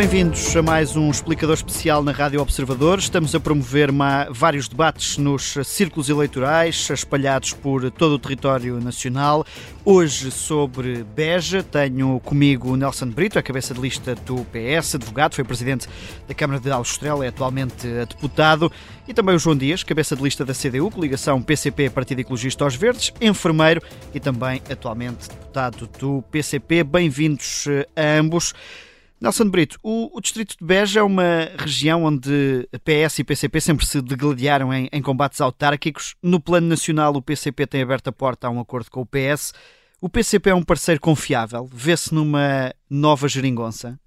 Bem-vindos a mais um explicador especial na Rádio Observador. Estamos a promover vários debates nos círculos eleitorais espalhados por todo o território nacional. Hoje sobre Beja tenho comigo Nelson Brito, a cabeça de lista do PS, advogado, foi presidente da Câmara de Aljustrel, é atualmente deputado, e também o João Dias, cabeça de lista da CDU, coligação PCP Partido Ecologista aos Verdes, enfermeiro e também atualmente deputado do PCP. Bem-vindos a ambos. Nelson Brito, o, o, distrito de Beja é uma região onde PS e PCP sempre se degladiaram em, em, combates autárquicos. No plano nacional, o PCP tem aberto a porta a um acordo com o PS. O PCP é um parceiro confiável? Vê-se numa nova geringonça?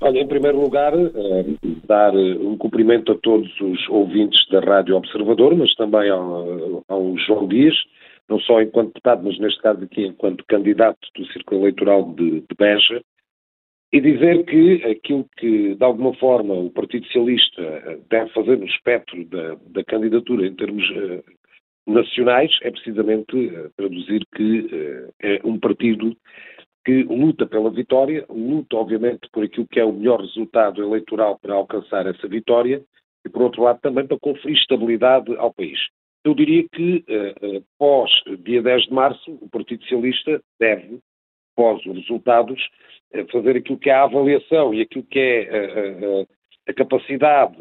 Olha, em primeiro lugar, eh, dar um cumprimento a todos os ouvintes da Rádio Observador, mas também ao, ao João Dias, não só enquanto deputado, mas neste caso aqui enquanto candidato do Círculo Eleitoral de, de Beja, e dizer que aquilo que, de alguma forma, o Partido Socialista eh, deve fazer no espectro da, da candidatura em termos uh, nacionais é precisamente uh, traduzir que é um partido que luta pela vitória, luta, obviamente, por aquilo que é o melhor resultado eleitoral para alcançar essa vitória e, por outro lado, também para conferir estabilidade ao país. Eu diria que, pós dia 10 de março, o Partido Socialista deve, pós os resultados, fazer aquilo que é a avaliação e aquilo que é a, a, a capacidade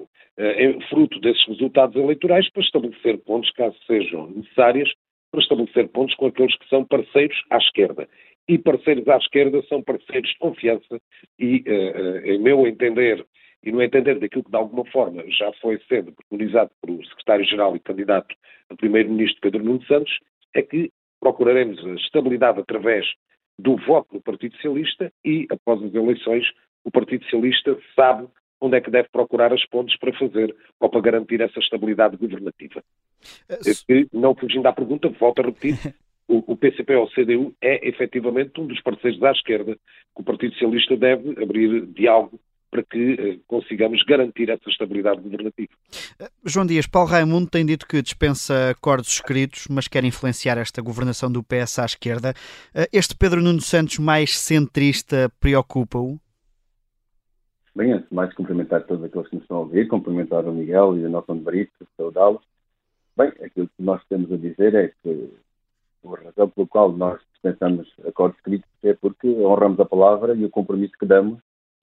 fruto desses resultados eleitorais para estabelecer pontos, caso sejam necessárias, para estabelecer pontos com aqueles que são parceiros à esquerda. E parceiros à esquerda são parceiros de confiança e, em meu entender, e no entender daquilo que de alguma forma já foi sendo preconizado pelo secretário-geral e candidato a primeiro-ministro Pedro Nuno Santos, é que procuraremos a estabilidade através do voto do Partido Socialista e, após as eleições, o Partido Socialista sabe onde é que deve procurar as pontes para fazer ou para garantir essa estabilidade governativa. Uh, não fugindo à pergunta, volto a repetir, o, o PCP ou o CDU é efetivamente um dos parceiros da esquerda que o Partido Socialista deve abrir diálogo para que eh, consigamos garantir essa estabilidade governativa. Eh, João Dias, Paulo Raimundo tem dito que dispensa acordos escritos, mas quer influenciar esta governação do PS à esquerda. Eh, este Pedro Nuno Santos mais centrista preocupa-o? Bem, antes de mais cumprimentar todos aqueles que nos estão a ouvir, cumprimentar o Miguel e o Nelson de Brito, saudá-los. Bem, aquilo que nós temos a dizer é que a razão pela qual nós dispensamos acordos escritos é porque honramos a palavra e o compromisso que damos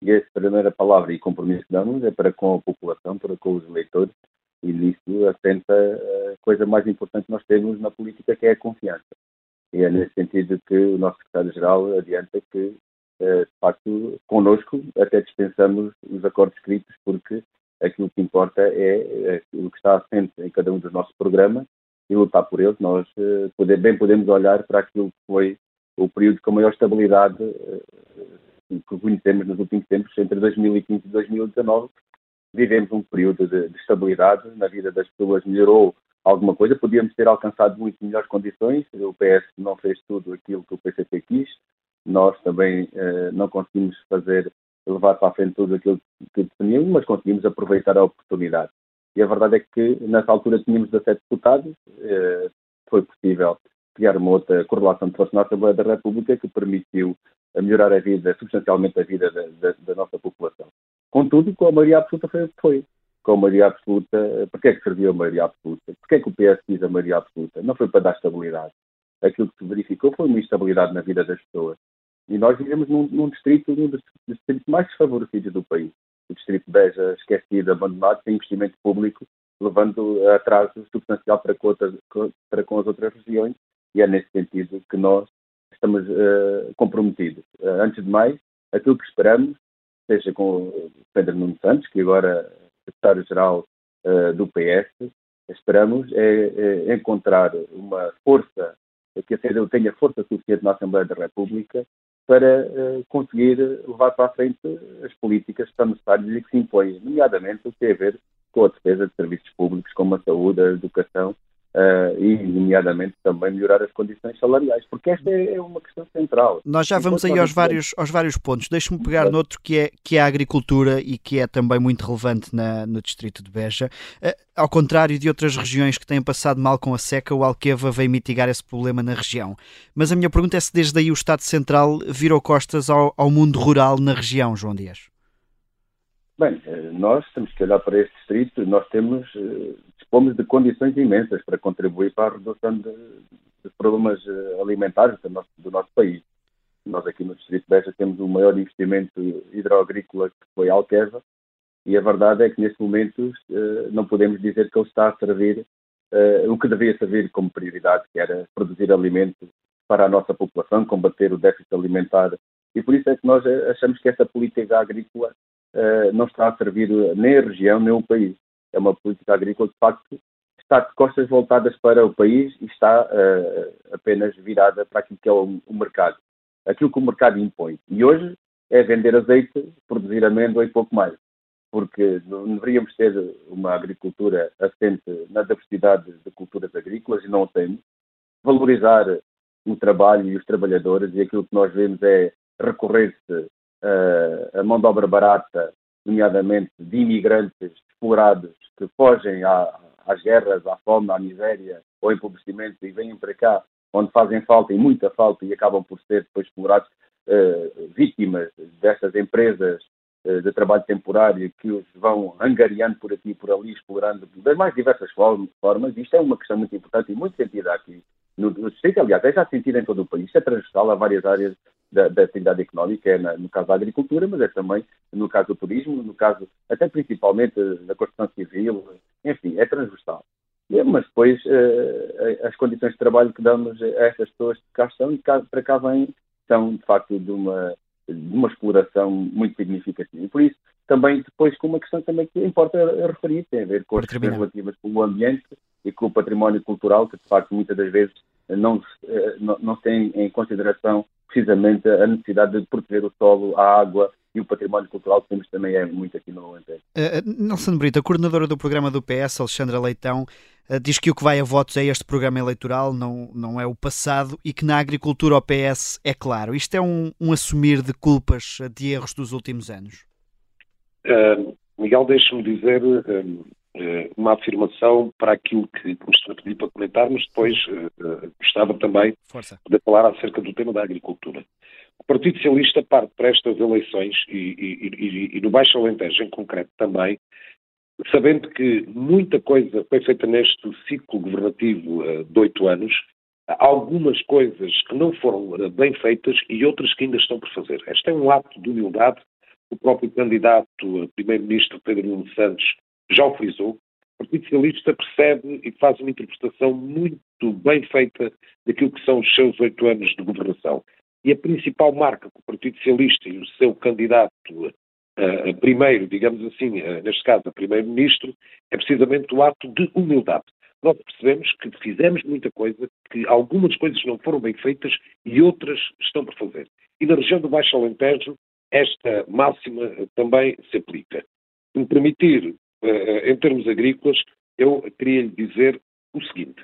e essa primeira palavra e compromisso que damos é para com a população, para com os eleitores, e nisso assenta a coisa mais importante que nós temos na política, que é a confiança. E é nesse sentido que o nosso secretário-geral adianta que, eh, de facto, connosco até dispensamos os acordos escritos, porque aquilo que importa é o que está assente em cada um dos nossos programas e lutar por eles. Nós eh, bem podemos olhar para aquilo que foi o período com maior estabilidade eh, que conhecemos nos últimos tempos, entre 2015 e 2019, vivemos um período de, de, estabilidade na vida das pessoas, melhorou alguma coisa, podíamos ter alcançado muito melhores condições, o PS não fez tudo aquilo que o PCP quis, nós também eh, não conseguimos fazer, levar para a frente tudo aquilo que definíamos, mas conseguimos aproveitar a oportunidade. E a verdade é que nessa altura tínhamos 17 deputados, eh, foi possível criar uma outra correlação de força na Assembleia da República que permitiu a melhorar a vida, substancialmente a vida da, da, da, nossa população. Contudo, com a maioria absoluta foi o que foi. Com a maioria absoluta, para que é que serviu a maioria absoluta? Por que é que o PS quis a maioria absoluta? Não foi para dar estabilidade. Aquilo que se verificou foi uma instabilidade na vida das pessoas. E nós vivemos num, num distrito, num dos distritos mais desfavorecidos do país. O distrito Beja, esquecido, abandonado, sem investimento público, levando atraso substancial para com, outras, para com as outras regiões. E é nesse sentido que nós estamos uh, comprometidos. Uh, antes de mais, aquilo que esperamos, seja com Pedro Nuno Santos, que agora é secretário-geral uh, do PS, esperamos é, é, encontrar uma força, que a CDU tenha força suficiente na Assembleia da República para conseguir levar para a frente as políticas que são necessárias e que se impõem, nomeadamente o que tem a ver com a defesa de serviços públicos como a saúde, a educação Uh, e, nomeadamente, também melhorar as condições salariais, porque esta é, é uma questão central. Nós já vamos aí aos vários, aos vários pontos. Deixe-me pegar noutro que é, que é a agricultura e que é também muito relevante na, no distrito de Beja. Uh, ao contrário de outras regiões que têm passado mal com a seca, o Alqueva veio mitigar esse problema na região. Mas a minha pergunta é se desde aí o Estado Central virou costas ao, ao mundo rural na região, João Dias. Bem, eh, nós temos que olhar para este distrito, nós temos, dispomos de condições imensas para contribuir para a redução de, de problemas eh, alimentares do nosso, do nosso, país. Nós aqui no Distrito de Beja temos o maior investimento hidroagrícola que foi a Alqueva e a verdade é que neste momento não podemos dizer que ele está a servir o que devia servir como prioridade, que era produzir alimentos para a nossa população, combater o déficit alimentar e por isso é que nós achamos que esta política agrícola não está a servir nem a região nem o país. É uma política agrícola, de facto, está de costas voltadas para o país e está uh, apenas virada para aquilo que é o, o, mercado. Aquilo que o mercado impõe. E hoje é vender azeite, produzir amêndoa e pouco mais. Porque deveríamos ter uma agricultura assente na diversidade de culturas agrícolas e não o temos. Valorizar o trabalho e os trabalhadores e aquilo que nós vemos é recorrer-se a mão de obra barata, nomeadamente de imigrantes explorados que fogem à, às guerras, à fome, à miséria ou empobrecimento e vêm para cá onde fazem falta e muita falta e acabam por ser depois explorados, uh, vítimas destas empresas uh, de trabalho temporário que os vão angariando por aqui e por ali, explorando das mais diversas formas. Isto é uma questão muito importante e muito sentida aqui no, no aliás, é já sentida em todo o país, é transversal a várias áreas da, da atividade económica, é na, no caso da agricultura, mas é também no caso do turismo, no caso, até principalmente da construção civil, enfim, é transversal. Mas depois uh, as condições de trabalho que damos a estas pessoas que cá estão e cá, para cá vêm são de facto de uma, de uma exploração muito significativa. E por isso também depois com uma questão também que importa referir, tem a ver com as questões relativas com o ambiente e com o património cultural, que de facto muitas das vezes não, eh, não, não tem em consideração precisamente a necessidade de proteger o solo, a água e o património cultural que temos também é muito aqui no Alentejo. Uh, Nelson Brito, a coordenadora do programa do PS, Alexandra Leitão, uh, diz que o que vai a votos é este programa eleitoral, não, não é o passado, e que na agricultura o PS é claro. Isto é um, um assumir de culpas, de erros dos últimos anos? Uh, Miguel, deixe-me dizer uma afirmação para aquilo que, me estou a pedir para comentar, mas depois gostava também Força. de falar acerca do tema da agricultura. O Partido Socialista parte para estas eleições, e, e, e, e no Baixo Alentejo em concreto também, sabendo que muita coisa foi feita neste ciclo governativo de oito anos, algumas coisas que não foram bem feitas e outras que ainda estão por fazer. Este é um ato de humildade. O próprio candidato a primeiro-ministro Pedro Nuno Santos já o frisou. O Partido Socialista percebe e faz uma interpretação muito bem feita daquilo que são os seus oito anos de governação. E a principal marca que o Partido Socialista e o seu candidato a, a primeiro, digamos assim, a, neste caso a primeiro-ministro, é precisamente o ato de humildade. Nós percebemos que fizemos muita coisa, que algumas coisas não foram bem feitas e outras estão por fazer. E na região do Baixo Alentejo, esta máxima também se aplica. Se me permitir, eh, em termos agrícolas, eu queria lhe dizer o seguinte: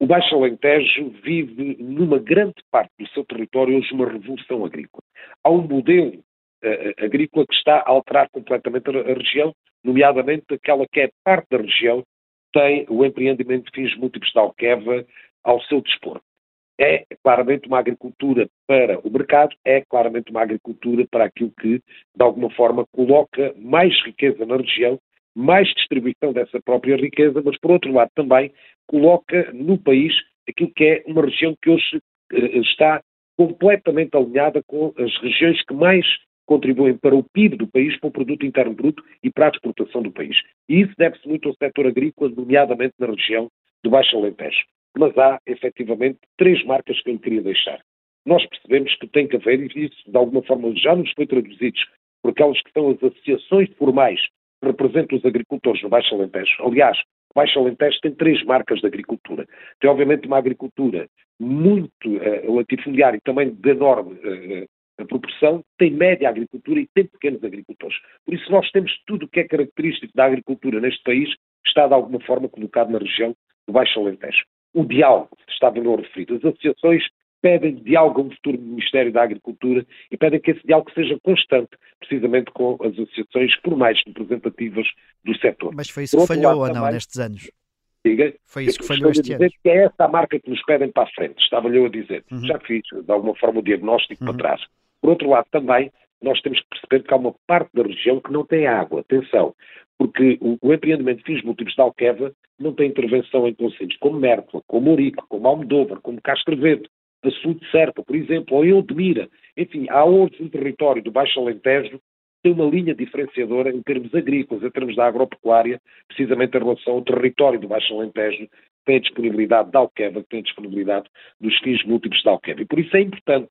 o Baixo Alentejo vive, numa grande parte do seu território, hoje uma revolução agrícola. Há um modelo uh, agrícola que está a alterar completamente a, a, região, nomeadamente aquela que é parte da região tem o empreendimento de fins múltiplos de Alqueva ao seu dispor. É claramente uma agricultura para o mercado, é claramente uma agricultura para aquilo que, de alguma forma, coloca mais riqueza na região mais distribuição dessa própria riqueza, mas por outro lado também coloca no país aquilo que é uma região que hoje eh, está completamente alinhada com as regiões que mais contribuem para o PIB do país, para o produto interno bruto e para a exportação do país. E isso deve-se muito ao setor agrícola, nomeadamente na região do Baixo Alentejo. Mas há, efetivamente, três marcas que eu queria deixar. Nós percebemos que tem que haver, e isso de alguma forma já nos foi traduzido por aquelas que são as associações formais representa os agricultores no Baixo Alentejo. Aliás, o Baixo Alentejo tem três marcas de agricultura. Tem, obviamente, uma agricultura muito uh, latifundiária e também de enorme uh, proporção, tem média agricultura e tem pequenos agricultores. Por isso, nós temos tudo o que é característico da agricultura neste país, está de alguma forma colocado na região do Baixo Alentejo. O diálogo, estava no referido, as associações pedem diálogo no futuro Ministério da Agricultura e pedem que esse diálogo seja constante, precisamente com as associações por mais representativas do setor. Mas foi isso que falhou ou não nestes anos? Diga, foi isso que falhou este ano. que é essa a marca que nos pedem para a frente, estava-lhe eu a dizer. Uhum. Já fiz, de alguma forma, o diagnóstico uhum. para trás. Por outro lado, também nós temos que perceber que há uma parte da região que não tem água. Atenção, porque o, o empreendimento de fins múltiplos de Alqueva não tem intervenção em conselhos como Mértola, como Ourique, como Almodóvar, como Castrovedo, da Sul de Serpa, por exemplo, ou Eudemira. Enfim, há hoje um território do Baixo Alentejo tem uma linha diferenciadora em termos agrícolas, em termos da agropecuária, precisamente em relação ao território do Baixo Alentejo, que tem a disponibilidade da Alqueva, que tem a disponibilidade dos fins múltiplos da Alqueva. E por isso é importante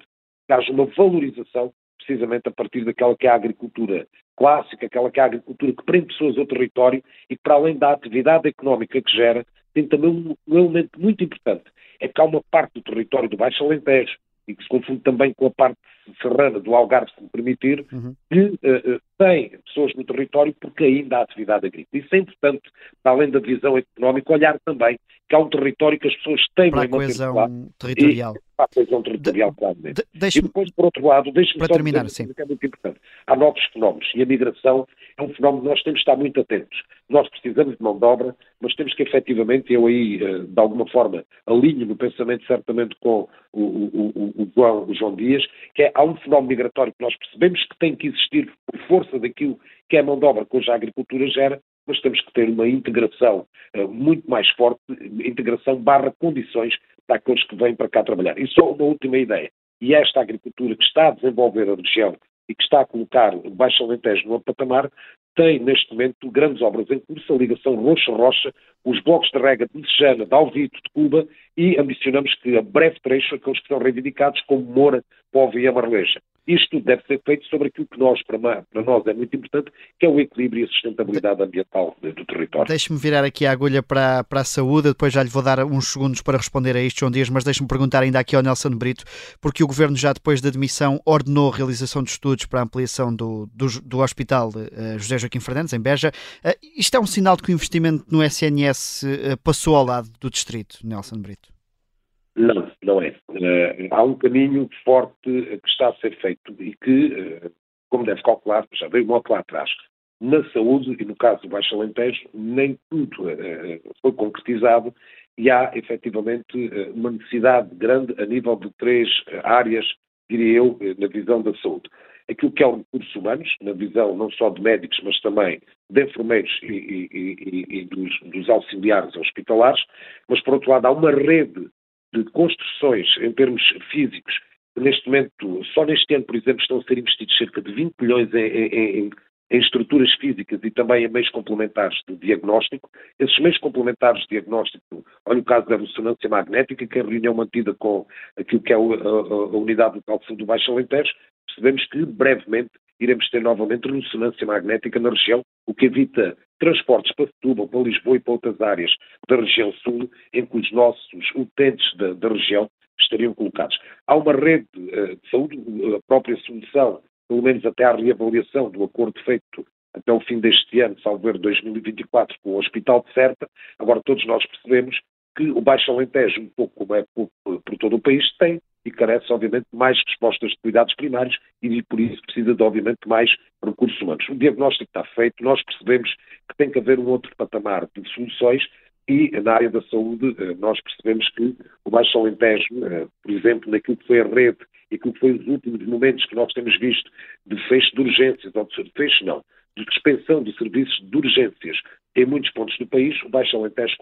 que haja uma valorização precisamente a partir daquela que é a agricultura clássica, aquela que é a agricultura que prende pessoas ao território e que, para além da atividade económica que gera, tem também um, um elemento muito importante. É que há uma parte do território do Baixo Alentejo, e que se confunde também com a parte serrana do Algarve, se me permitir, uhum. que uh, tem pessoas no território porque ainda há atividade agrícola. Isso é importante, para além da visão económica, olhar também que há um território que as pessoas têm para a coesão territorial. E, para a coesão territorial, de, claramente. De, e depois, por outro lado, deixe-me só terminar, dizer, que é muito importante. Há novos fenómenos e a migração é um fenómeno que nós temos de estar muito atentos. Nós precisamos de mão de obra, mas temos que efetivamente, eu aí, eh, de alguma forma, alinho no pensamento certamente com o, o, o, o, João, o João Dias, que é, há um fenómeno migratório que nós percebemos que tem que existir por força daquilo que é a mão de obra que hoje a agricultura gera, mas temos que ter uma integração uh, muito mais forte, integração barra condições para aqueles que vêm para cá trabalhar. E só uma última ideia. E esta agricultura que está a desenvolver a região e que está a colocar o Baixo Alentejo no patamar, tem neste momento grandes obras em curso, a ligação Rocha-Rocha, os blocos de rega de Sejana, de Alvito, de Cuba e ambicionamos que a breve trecho aqueles que são reivindicados como Moura, Póvoa e Amarleja. Isto deve ser feito sobre aquilo que nós, para, nós é muito importante, que é o equilíbrio e a sustentabilidade ambiental do território. Deixe-me virar aqui a agulha para, para a saúde, depois já lhe vou dar uns segundos para responder a isto, João Dias, mas deixe-me perguntar ainda aqui ao Nelson Brito, porque o Governo já depois da demissão ordenou a realização de estudos para a ampliação do, do, do Hospital uh, José Joaquim Fernandes, em Beja. Uh, isto é um sinal de que o investimento no SNS eh, passou ao lado do Distrito, Nelson Brito? Não, não é. Uh, há um caminho forte que está a ser feito e que, uh, como deve calcular, já veio muito lá atrás. Na saúde, e no caso do Baixo Alentejo, nem tudo uh, foi concretizado e há efetivamente uma necessidade grande a nível de três áreas, diria eu, na visão da saúde. Aquilo que é o recursos humanos, na visão não só de médicos, mas também de enfermeiros e, e, e, e dos, dos auxiliares hospitalares, mas por outro lado há uma rede de construções em termos físicos, neste momento, só neste ano, por exemplo, estão a ser investidos cerca de 20 milhões em, em, em estruturas físicas e também em meios complementares de diagnóstico. Esses meios complementares de diagnóstico, olha o caso da ressonância magnética, que é a reunião mantida com aquilo que é a, a, a unidade local do Baixo Alentejo, percebemos que brevemente iremos ter novamente ressonância magnética na região, o que evita transportes para Setúbal, para Lisboa e para outras áreas da região sul, em que os nossos utentes da, da região estariam colocados. Há uma rede uh, de saúde, a própria solução, pelo menos até à reavaliação do acordo feito até o fim deste ano, salvo 2024, com o Hospital de Serta. Agora, todos nós percebemos que o Baixo Alentejo, um pouco como é por, por todo o país, tem e carece, obviamente, de mais respostas de cuidados primários e, por isso, precisa, de, obviamente, mais recursos humanos. O diagnóstico está feito, nós percebemos que tem que haver um outro patamar de soluções e, na área da saúde, eh, nós percebemos que o Baixo Alentejo, eh, por exemplo, naquilo que foi a rede e aquilo que foi os últimos momentos que nós temos visto de fecho de urgências, ou de fecho não, de dispensão de serviços de urgências em muitos pontos do país, o Baixo Alentejo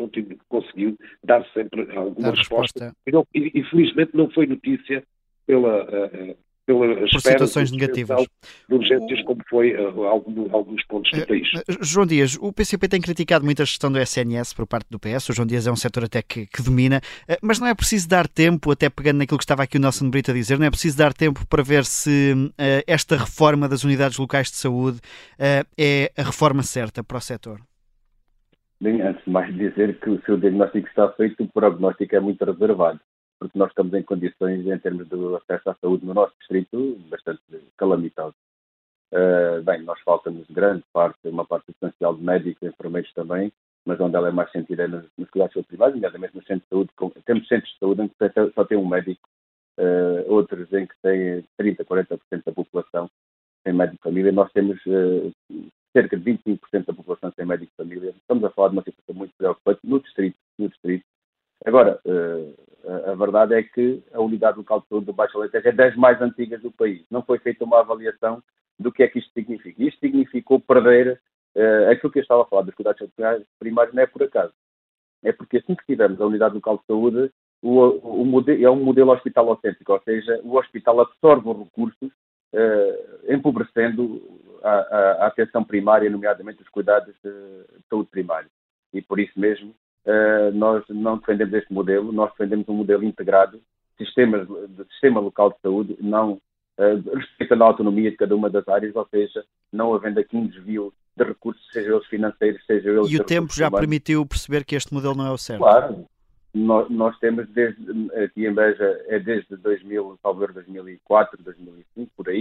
conseguiu dar sempre alguma dar resposta. resposta. E, não, e, felizmente não foi notícia pela, uh, pela Por situações negativas. De urgências, como foi uh, algum, alguns pontos do país. João Dias, o PCP tem criticado muito a gestão do SNS por parte do PS. O João Dias é um setor até que, que domina, mas não é preciso dar tempo, até pegando naquilo que estava aqui o Nelson Brito a dizer, não é preciso dar tempo para ver se esta reforma das unidades locais de saúde é a reforma certa para o setor. Bem, antes de mais dizer que o seu diagnóstico está feito, o prognóstico é muito reservado, porque nós estamos em condições, em termos do acesso à saúde no nosso distrito, bastante calamitosos. Uh, bem, nós faltamos grande parte, uma parte essencial de médicos, enfermeiros também, mas onde ela é mais sentida é nos, nos cuidados privados, nomeadamente no centro de saúde. Com, temos centros de saúde em que só tem um médico, uh, outros em que tem 30%, 40% da população tem médico de família. Nós temos uh, cerca de 25% da população sem médico de família. Estamos a falar de uma situação muito preocupante no distrito. No distrito. Agora, uh, A, verdade é que a Unidade Local de Saúde do Baixo Alentejo é das mais antigas do país. Não foi feita uma avaliação do que é que isto significa. Isto significou perder uh, aquilo que eu estava a falar dos cuidados primários, não é por acaso. É porque assim que tivermos a Unidade Local de Saúde, o, o é um modelo hospitalocêntrico, ou seja, o hospital absorve os recursos, uh, empobrecendo a, atenção primária, nomeadamente os cuidados de, de saúde primária. E por isso mesmo, uh, nós não defendemos este modelo, nós defendemos um modelo integrado, sistemas, de sistema local de saúde, não uh, respeitando a autonomia de cada uma das áreas, ou seja, não havendo aqui um desvio de recursos, seja eles financeiros, seja eles. E o tempo já humanos. permitiu perceber que este modelo não é o certo? Claro, nós, nós, temos desde, aqui em Beja, é desde 2000, talvez 2004, 2005, por aí,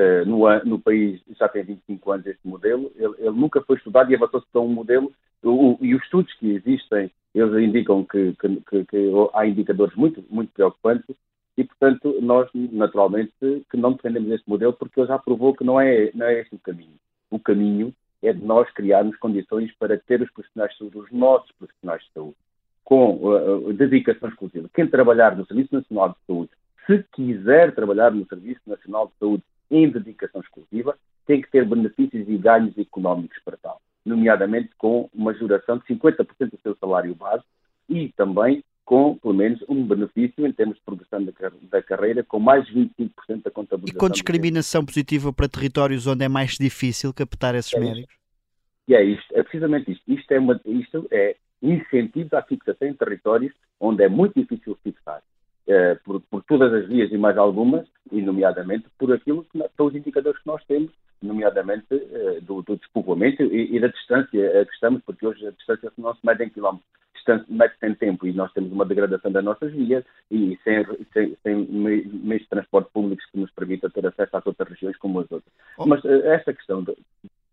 uh, no, no, país já tem 25 anos este modelo, ele, ele nunca foi estudado e avançou-se para um modelo, o, e os estudos que existem, eles indicam que, que, que, que, há indicadores muito, muito preocupantes, e portanto nós naturalmente que não defendemos este modelo porque ele já provou que não é, não é este o caminho. O caminho é de nós criarmos condições para ter os profissionais de saúde, os nossos profissionais de saúde, com uh, dedicação exclusiva. Quem trabalhar no Serviço Nacional de Saúde, se quiser trabalhar no Serviço Nacional de Saúde em dedicação exclusiva, tem que ter benefícios e ganhos económicos para tal, nomeadamente com uma juração de 50% do seu salário base e também com, pelo menos, um benefício em termos de progressão da, da carreira, com mais de 25% da contabilização. E com discriminação positiva para territórios onde é mais difícil captar esses é médicos? E é isto, é precisamente isto. Isto é, uma, isto é incentivos à fixação em territórios onde é muito difícil fixar, eh, por, por, todas as vias e mais algumas, e nomeadamente por aquilo que, pelos indicadores que nós temos, nomeadamente eh, do, do, despovoamento e, e, da distância a que estamos, porque hoje a distância não se mede em quilómetros, mede-se em tempo e nós temos uma degradação das nossas vias e sem, sem, sem meios de transporte públicos que nos permitam ter acesso às outras regiões como as outras. Oh. Mas eh, esta questão, de,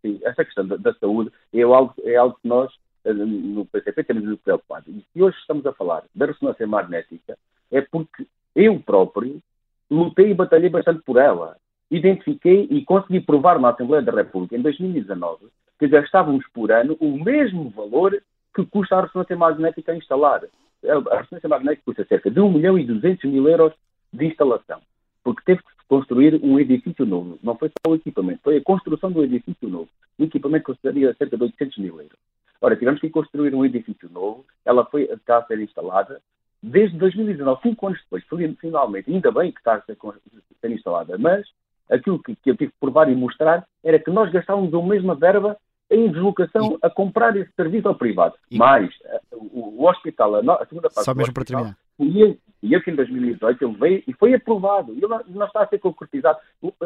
sim, esta questão da, da saúde é algo, é algo que nós eh, no PCP temos nos preocupado. E se hoje estamos a falar da ressonância magnética, é porque eu próprio lutei e batalhei bastante por ela. Identifiquei e consegui provar na Assembleia da República, em 2019, que gastávamos por ano o mesmo valor que custa a ressonância magnética a instalar. A ressonância magnética custa cerca de 1 milhão e 200 mil euros de instalação, porque teve que construir um edifício novo. Não foi só o equipamento, foi a construção do edifício novo. O equipamento custaria cerca de 800 mil euros. Ora, tivemos que construir um edifício novo, ela foi, está a ser instalada, desde 2019, cinco anos depois, finalmente, ainda bem que está a ser, ser instalada, mas aquilo que, que, eu tive que provar e mostrar era que nós gastávamos a mesma verba em deslocação e... a comprar esse serviço ao privado. E... Mais, eh, o, o, hospital, a, a segunda parte Só mesmo para terminar. E, e eu que em 2018 ele veio e foi aprovado. Ele não, não está a ser concretizado.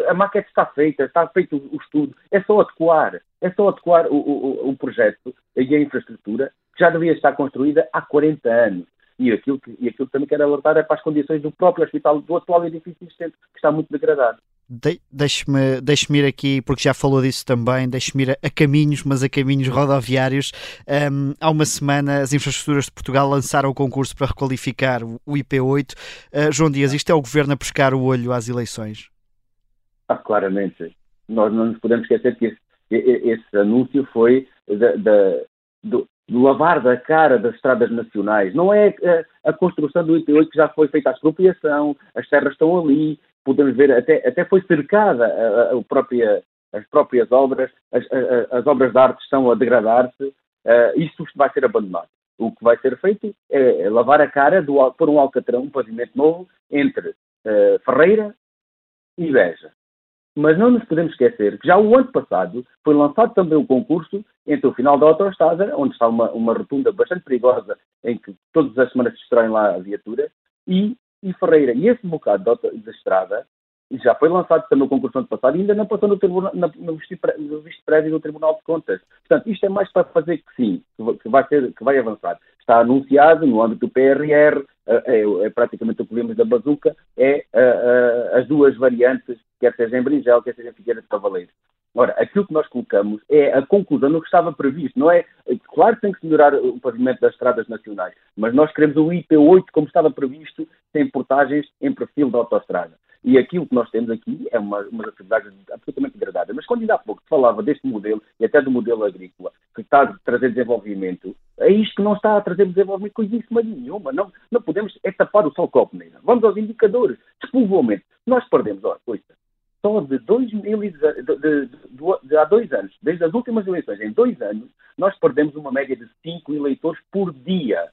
A maquete está feita, está feito o, o estudo. É só adequar. É só adequar o, o, o projeto e a infraestrutura que já devia estar construída há 40 anos. E aquilo, que, e aquilo que também quero alertar é para as condições do próprio hospital, do atual edifício existente, que está muito degradado. De, deixe-me deixe ir aqui, porque já falou disso também, deixe-me ir a, a, caminhos, mas a caminhos rodoviários. Um, há uma semana as infraestruturas de Portugal lançaram o concurso para requalificar o, o IP8. Uh, João Dias, isto é o governo a pescar o olho às eleições? Ah, claramente. Nós não nos podemos esquecer que esse, esse anúncio foi da, da, do lavar da cara das estradas nacionais. Não é a, a, construção do IP8 que já foi feita a expropriação, as terras estão ali, podemos ver, até, até foi cercada a, a própria, as próprias obras, as, as, obras de arte estão a degradar-se, uh, isso vai ser abandonado. O que vai ser feito é, é lavar a cara do, por um alcatrão, um pavimento novo, entre uh, Ferreira e Beja. Mas não nos podemos esquecer que já o ano passado foi lançado também um concurso entre o final da autoestrada, onde está uma, uma rotunda bastante perigosa, em que todas as semanas se destroem lá a viatura, e, e Ferreira. E esse bocado de, de estrada já foi lançado também o concurso ano passado e ainda não passou no, tribunal, no, visto prévio do Tribunal de Contas. Portanto, isto é mais para fazer que sim, que vai, ser, que vai avançar. Está anunciado no âmbito do PRR, é, é, é praticamente o problema da bazuca, é, é, as duas variantes, quer seja em Brinjel, quer seja em Figueira de Cavaleiros. Ora, aquilo que nós colocamos é a conclusão no que estava previsto. Não é, claro que tem que se melhorar o pavimento das estradas nacionais, mas nós queremos o IP8 como estava previsto, sem portagens em perfil da autoestrada. E aquilo que nós temos aqui é uma, uma atividade absolutamente degradada. Mas quando ainda há pouco falava deste modelo, e até do modelo agrícola, que está a trazer desenvolvimento, é isto que não está a trazer desenvolvimento coisíssima nenhuma. Não, não podemos é tapar o sol com a peneira. Vamos aos indicadores. Despovoamento. Nós perdemos, olha, coisa, só de, 2000, de, de, há dois anos, desde as últimas eleições, em dois anos, nós perdemos uma média de cinco eleitores por dia.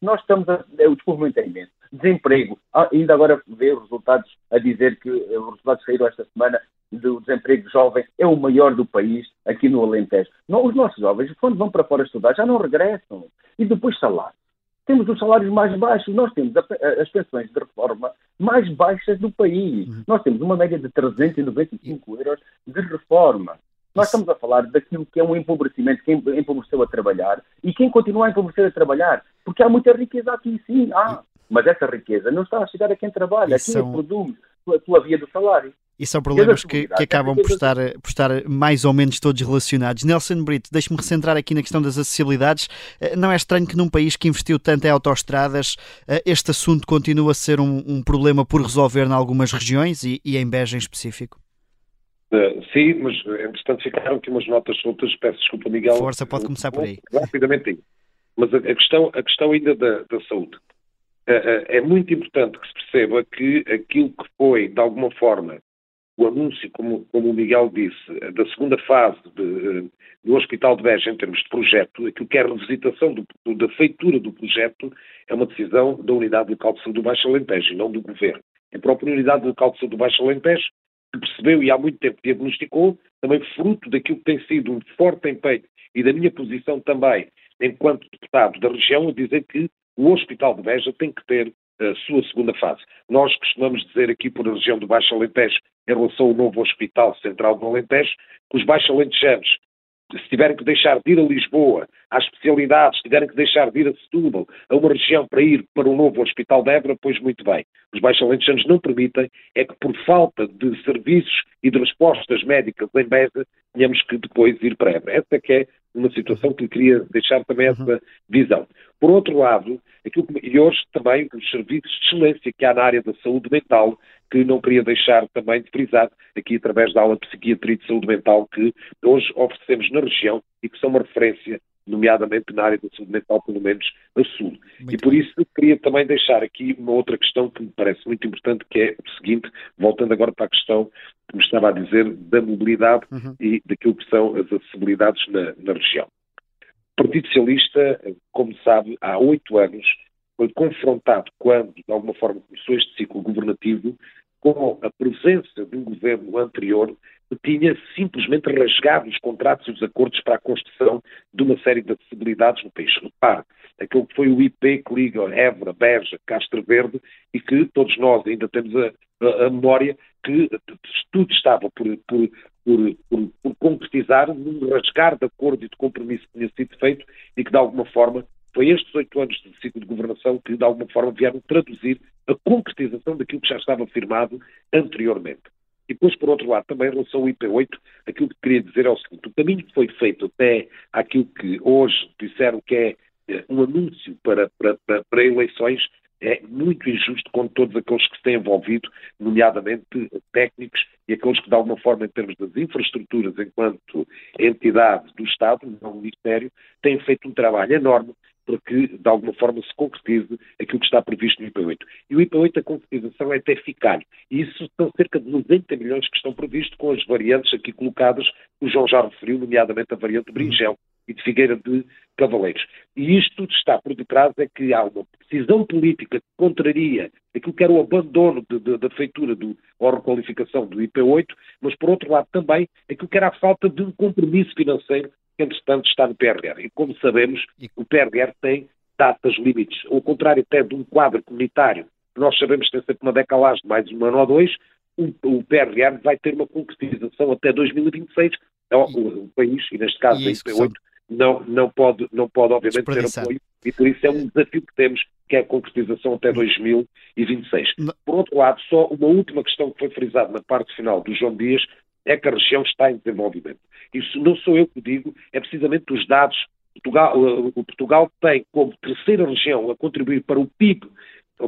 Nós estamos a. É, o descobrimento é imenso. Desemprego. Ah, ainda agora ver os resultados a dizer que eh, os resultados saíram esta semana do desemprego jovem é o maior do país aqui no Alentejo. Não, os nossos jovens, quando vão para fora estudar, já não regressam. E depois salário. Temos os salários mais baixos, nós temos as pensões de reforma mais baixas do país. Uhum. Nós temos uma média de 395 euros de reforma. Nós estamos a falar daquilo que é um empobrecimento, quem empobreceu a trabalhar e quem continua a empobrecer a trabalhar. Porque há muita riqueza aqui, sim. Ah, mas essa riqueza não está a chegar a quem trabalha, a quem são... produz pela via do salário. E são problemas que, que acabam por estar, por estar mais ou menos todos relacionados. Nelson Brito, deixe-me recentrar aqui na questão das acessibilidades. Eh, não é estranho que num país que investiu tanto em autoestradas, eh, este assunto continue a ser um, um problema por resolver em algumas regiões e, e em Beja em específico? Uh, sim, mas entretanto ficaram aqui umas notas soltas. Peço desculpa, Miguel. Força, pode começar por aí. Rapidamente aí. Mas a, a, questão, a questão ainda da, da saúde. Uh, uh, é muito importante que se perceba que aquilo que foi, de alguma forma, o anúncio, como, como o Miguel disse, da segunda fase de, do Hospital de Beja em termos de projeto, aquilo que é a revisitação do, da feitura do projeto é uma decisão da Unidade Local de Saúde do Baixo Alentejo e não do Governo. A própria Unidade Local de Saúde do Baixo Alentejo, que percebeu e há muito tempo diagnosticou, também fruto daquilo que tem sido um forte empenho e da minha posição também, enquanto deputado da região, a dizer que o Hospital de Beja tem que ter a sua segunda fase. Nós costumamos dizer aqui por a região do Baixo Alentejo, em relação ao novo Hospital Central do Alentejo, que os Baixo Alentejanos, se tiverem que deixar de ir a Lisboa, às especialidades, se tiverem que deixar de ir a Setúbal, a uma região para ir para o novo Hospital de Évora, pois muito bem. Os Baixo Alentejanos não permitem, é que por falta de serviços e de respostas médicas em Beja, tenhamos que depois ir para Évora. Essa é que é uma situação que queria deixar também essa uhum. visão. Por outro lado, aquilo que, e hoje também os serviços de excelência que há na área da saúde mental, que não queria deixar também de frisar aqui através da aula de psiquiatria e de saúde mental que hoje oferecemos na região e que são uma referência nomeadamente na área da saúde mental, pelo menos a sul. Muito e por bem. isso queria também deixar aqui uma outra questão que me parece muito importante, que é o seguinte, voltando agora para a questão que me estava a dizer da mobilidade uhum. e daquilo que são as acessibilidades na, na região. O Partido Socialista, como sabe, há oito anos foi confrontado quando, de alguma forma, começou este ciclo governativo com a presença de um governo anterior tinha simplesmente rasgado os contratos e os acordos para a construção de uma série de acessibilidades no país. Repare, aquele que foi o IP que liga Évora, Beja, Castro Verde e que todos nós ainda temos a, a, a memória que tudo estava por, por, por, por, concretizar num rasgar de acordo e de compromisso que tinha sido feito e que de alguma forma foi estes oito anos de ciclo de governação que, de alguma forma, vieram traduzir a concretização daquilo que já estava firmado anteriormente. E depois, por outro lado, também em relação ao IP8, aquilo que queria dizer é o seguinte: o caminho que foi feito até aquilo que hoje disseram que é eh, um anúncio para, para, para, para eleições é muito injusto com todos aqueles que se têm envolvido, nomeadamente técnicos e aqueles que, de alguma forma, em termos das infraestruturas, enquanto entidade do Estado, não Ministério, têm feito um trabalho enorme para que, de alguma forma, se concretize aquilo que está previsto no IP8. E o IP8, a concretização é até eficaz. E isso são cerca de 90 milhões que estão previstos com as variantes aqui colocadas, que o João já referiu, nomeadamente a variante de Bringel e de Figueira de Cavaleiros. E isto está por detrás é que há uma decisão política que contraria aquilo que era o abandono da feitura do, ou requalificação do IP8, mas por outro lado também aquilo que era a falta de um compromisso financeiro que entretanto está no PRR. E como sabemos, o PRR tem datas limites. Ao contrário até de um quadro comunitário, nós sabemos que tem sempre uma decalagem de mais um ano ou dois, o, o PRR vai ter uma concretização até 2026. Então, o, o país, e neste caso e a IP8, não, não, pode, não pode, obviamente, ter apoio, e por isso é um desafio que temos, que é a concretização até 2026. Não. Por outro lado, só uma última questão que foi frisada na parte final do João Dias é que a região está em desenvolvimento. Isso não sou eu que digo, é precisamente os dados. Portugal, o Portugal tem como terceira região a contribuir para o PIB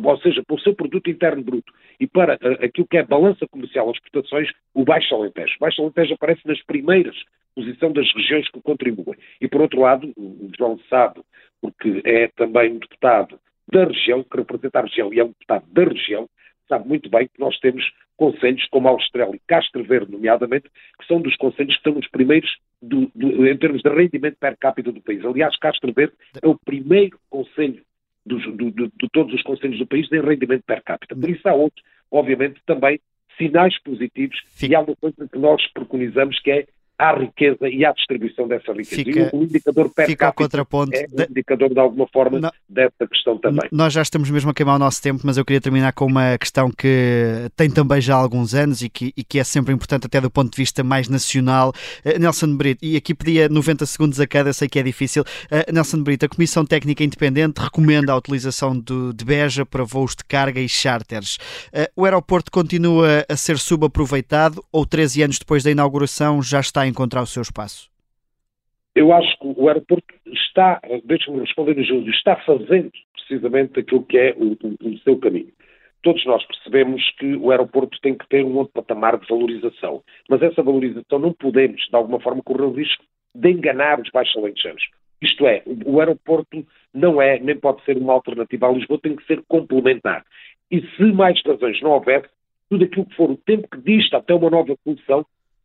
ou seja, para o seu produto interno bruto e para uh, aquilo que é balança comercial às exportações, o Baixo Alentejo. O Baixo Alentejo aparece nas primeiras posições das regiões que contribuem. E, por outro lado, o João sabe, porque é também um deputado da região, que representa a região e é um deputado da região, sabe muito bem que nós temos conselhos como Alstrel e Castro Verde, nomeadamente, que são dos conselhos que estão nos primeiros do, do, em termos de rendimento per capita do país. Aliás, Castro Verde é o primeiro conselho dos, do, de todos os conselhos do país em rendimento per capita. Por isso há outros, obviamente, também sinais positivos Fica. e há uma coisa que nós preconizamos que é à riqueza e à distribuição dessa riqueza. Fica, e o, indicador per fica capita contraponto é um indicador, de alguma forma, não, dessa questão também. Nós já estamos mesmo a queimar o nosso tempo, mas eu queria terminar com uma questão que tem também já alguns anos e que, e que é sempre importante até do ponto de vista mais nacional. Uh, Nelson Brito, e aqui pedia 90 segundos a cada, sei que é difícil. Uh, Nelson Brito, a Comissão Técnica Independente recomenda a utilização do, de Beja para voos de carga e charters. Uh, o aeroporto continua a ser subaproveitado ou 13 anos depois da inauguração já está encontrar o seu espaço? espaço? Eu acho que o aeroporto está, deixe-me responder, Júlio, está fazendo precisamente aquilo que é o, o, o seu caminho todos nós percebemos que o aeroporto tem que ter um outro patamar de valorização. Mas essa valorização não podemos, de alguma forma, correr o risco de enganar os baixos alentejanos. Isto é, o aeroporto não é, nem pode ser uma alternativa a Lisboa, tem que ser complementar. E se mais razões não houver, tudo aquilo que for o tempo que dista até uma nova solução,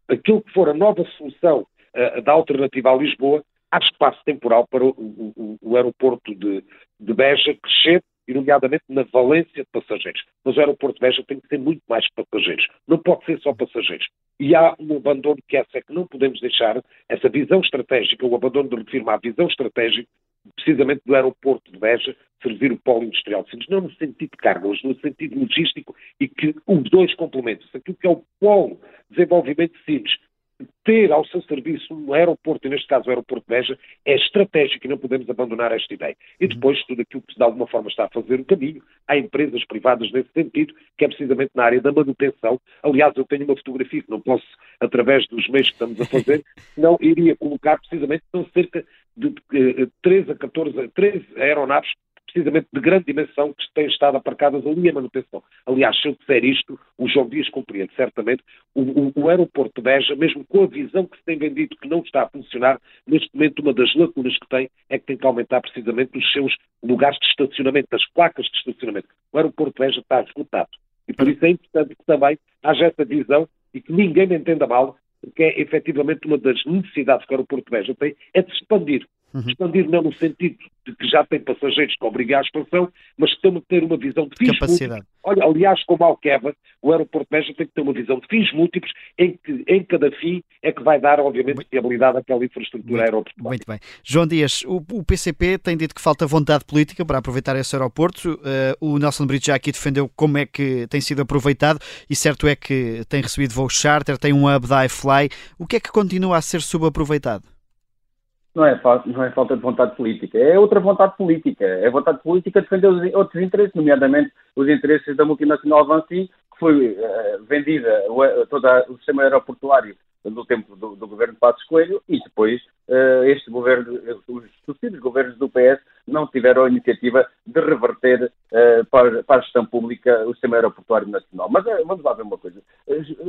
aquilo que for a nova solução uh, da alternativa a Lisboa, há espaço temporal para o, o, o aeroporto de, de Beja crescer, e nomeadamente na valência de passageiros. Mas o aeroporto de Beja tem que ter muito mais passageiros, não pode ser só passageiros. E há um abandono que essa é que não podemos deixar, essa visão estratégica, o abandono de reafirmar a visão estratégica, precisamente do aeroporto de Beja, servir o polo industrial de Sines, não no sentido de carga, mas no sentido logístico e que os dois complementam-se. Aquilo que é o polo de desenvolvimento de Sines ter ao seu serviço um aeroporto, e neste caso o aeroporto de Beja, é estratégico e não podemos abandonar esta ideia. E uhum. depois, tudo aquilo que de alguma forma está a fazer o caminho, há empresas privadas nesse sentido, que é precisamente na área da manutenção. Aliás, eu tenho uma fotografia que não posso, através dos meios que estamos a fazer, não iria colocar precisamente, cerca de 13 eh, a 14, 13 aeronaves precisamente de grande dimensão que têm estado aparcadas ali a manutenção. Aliás, se eu disser isto, o João Dias compreende certamente, o, o, o, aeroporto de Beja, mesmo com a visão que se tem vendido que não está a funcionar, neste momento uma das lacunas que tem é que tem que aumentar precisamente os seus lugares de estacionamento, as placas de estacionamento. O aeroporto de Beja está esgotado. E por isso é importante que também haja essa visão e que ninguém me entenda mal, porque é efetivamente uma das necessidades que o aeroporto de Beja tem, é de expandir. Uhum. Expandir não no sentido de que já tem passageiros que obrigam à expansão, mas que tem que ter uma visão de fins Capacidade. múltiplos. Olha, aliás, como Alqueva, o aeroporto de Beja tem que ter uma visão de fins múltiplos em que em cada fim é que vai dar, obviamente, fiabilidade àquela infraestrutura aeroportuária. Muito bem. João Dias, o, o, PCP tem dito que falta vontade política para aproveitar esse aeroporto. Uh, o Nelson Brito já aqui defendeu como é que tem sido aproveitado e certo é que tem recebido voos charter, tem um hub da iFly. O que é que continua a ser subaproveitado? Não é, não é falta de vontade política, é outra vontade política. É vontade política de defender os, outros interesses, nomeadamente os interesses da multinacional Avanci, que foi uh, vendida o, todo o sistema aeroportuário no tempo do, do governo de Passos Coelho e depois uh, este governo, os sucessivos governos do PS não tiveram a iniciativa de reverter uh, para, para, a gestão pública o sistema aeroportuário nacional. Mas uh, vamos lá ver uma coisa.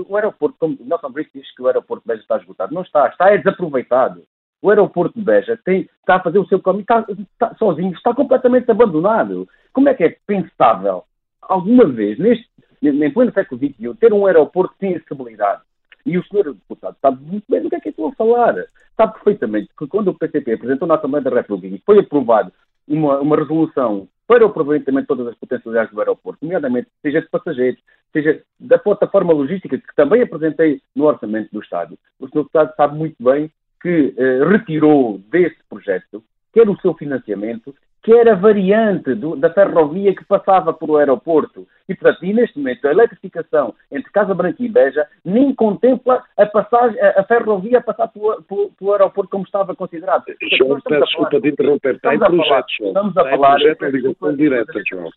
O aeroporto, como Nelson Brito diz que o aeroporto de está esgotado. Não está, está é desaproveitado. O aeroporto de Beja tem, está a fazer o seu caminho está, está, sozinho, está completamente abandonado. Como é que é pensável, alguma vez, neste, em pleno século XXI, ter um aeroporto que tem acessibilidade? E o senhor deputado sabe muito bem do que é que estou a falar. Sabe perfeitamente que quando o PCP apresentou na Assembleia da República e foi aprovado uma, uma resolução para o aproveitamento de todas as potencialidades do aeroporto, nomeadamente seja de passageiros, seja da plataforma logística que também apresentei no orçamento do Estado. O senhor deputado sabe muito bem que eh, retirou desse projeto, quer o seu financiamento, quer a variante do, da ferrovia que passava por o aeroporto. E, portanto, e neste momento, a eletrificação entre Casa Branca e Beja nem contempla a, passagem, a, a ferrovia a passar pelo, pelo, pelo, aeroporto como estava considerado. João, peço desculpa de interromper. Está em projeto, João. Estamos a falar... Está em projeto, a ligação direta, João.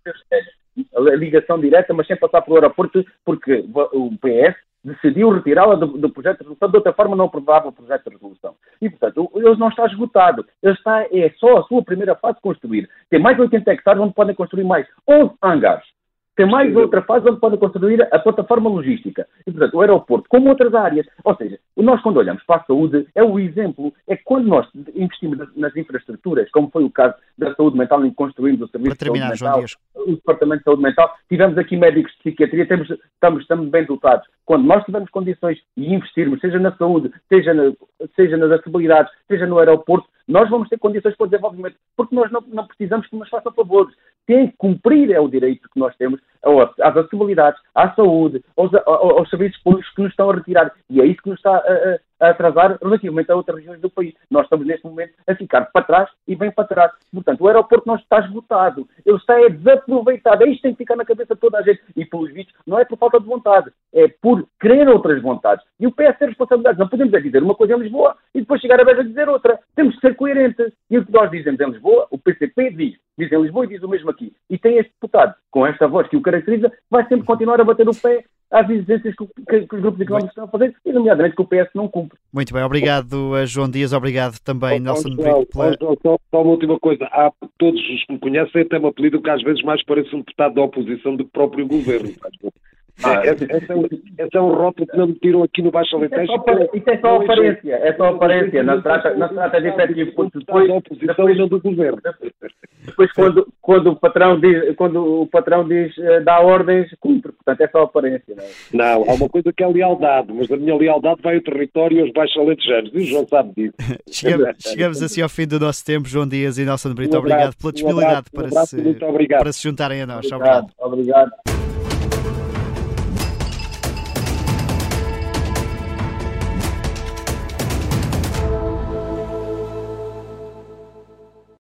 a ligação direta, mas sem passar pelo aeroporto, porque o PS decidiu retirá-la do, do, projeto de resolução, de outra forma não aprovava o projeto de resolução. E, portanto, ele não está esgotado. Ele está, é só a sua primeira fase de construir. Tem mais 80 hectares onde podem construir mais 11 hangares. Tem mais outra fase onde podem construir a plataforma logística. E, portanto, o aeroporto, como outras áreas. Ou seja, nós, quando olhamos para a saúde, é o exemplo, é quando nós investimos nas infraestruturas, como foi o caso da saúde mental, em construirmos o serviço de saúde mental, o departamento de saúde mental, tivemos aqui médicos de psiquiatria, temos, estamos, estamos bem dotados. Quando nós tivermos condições de investirmos, seja na saúde, seja, na, seja nas acessibilidades, seja no aeroporto, nós vamos ter condições para o desenvolvimento, porque nós não, não precisamos que nos façam favores. Tem que cumprir é o direito que nós temos às acessibilidades, à saúde, aos, aos, serviços públicos que nos estão a retirar. E é isso que nos está a, a atrasar relativamente a outras regiões do país. Nós estamos neste momento a ficar para trás e bem para trás. Portanto, o aeroporto não está esgotado, ele está é desaproveitado. É isto que tem que ficar na cabeça de toda a gente. E, pelos vistos, não é por falta de vontade, é por querer outras vontades. E o PS tem responsabilidades. Não podemos é dizer uma coisa em Lisboa e depois chegar a vez a dizer outra. Temos que ser coerentes. E o que nós dizemos em Lisboa, o PCP diz, diz em Lisboa e diz o mesmo aqui. E tem este deputado, com esta voz que o caracteriza, vai sempre continuar a bater o pé às exigências que, que, que os grupos económicos estão a fazer, e nomeadamente que o PS não cumpre. Muito bem, obrigado a João Dias, obrigado também, oh, Nelson Brito. Pela... Só, só, uma última coisa, há todos os que me conhecem até um apelido que às vezes mais parece um deputado da oposição do que próprio governo. Ah, esse, esse, é um, esse é um rótulo que não me tiram aqui no Baixo Alentejo. Isso é só, aparência, é só aparência, não trata, não trata de efetivo, depois, depois, do governo. Depois quando, quando, o patrão diz, quando o patrão diz, eh, dá ordens, cumpre, portanto é só aparência. Não, é? não, há uma coisa que é lealdade, mas a minha lealdade vai ao território e aos Baixos Alentejanos, e o João sabe disso. chegamos, chegamos assim ao fim do nosso tempo, João Dias e Nelson Brito, um obrigado pela disponibilidade um abraço, um para, se, para se juntarem a nós. Obrigado. obrigado. obrigado.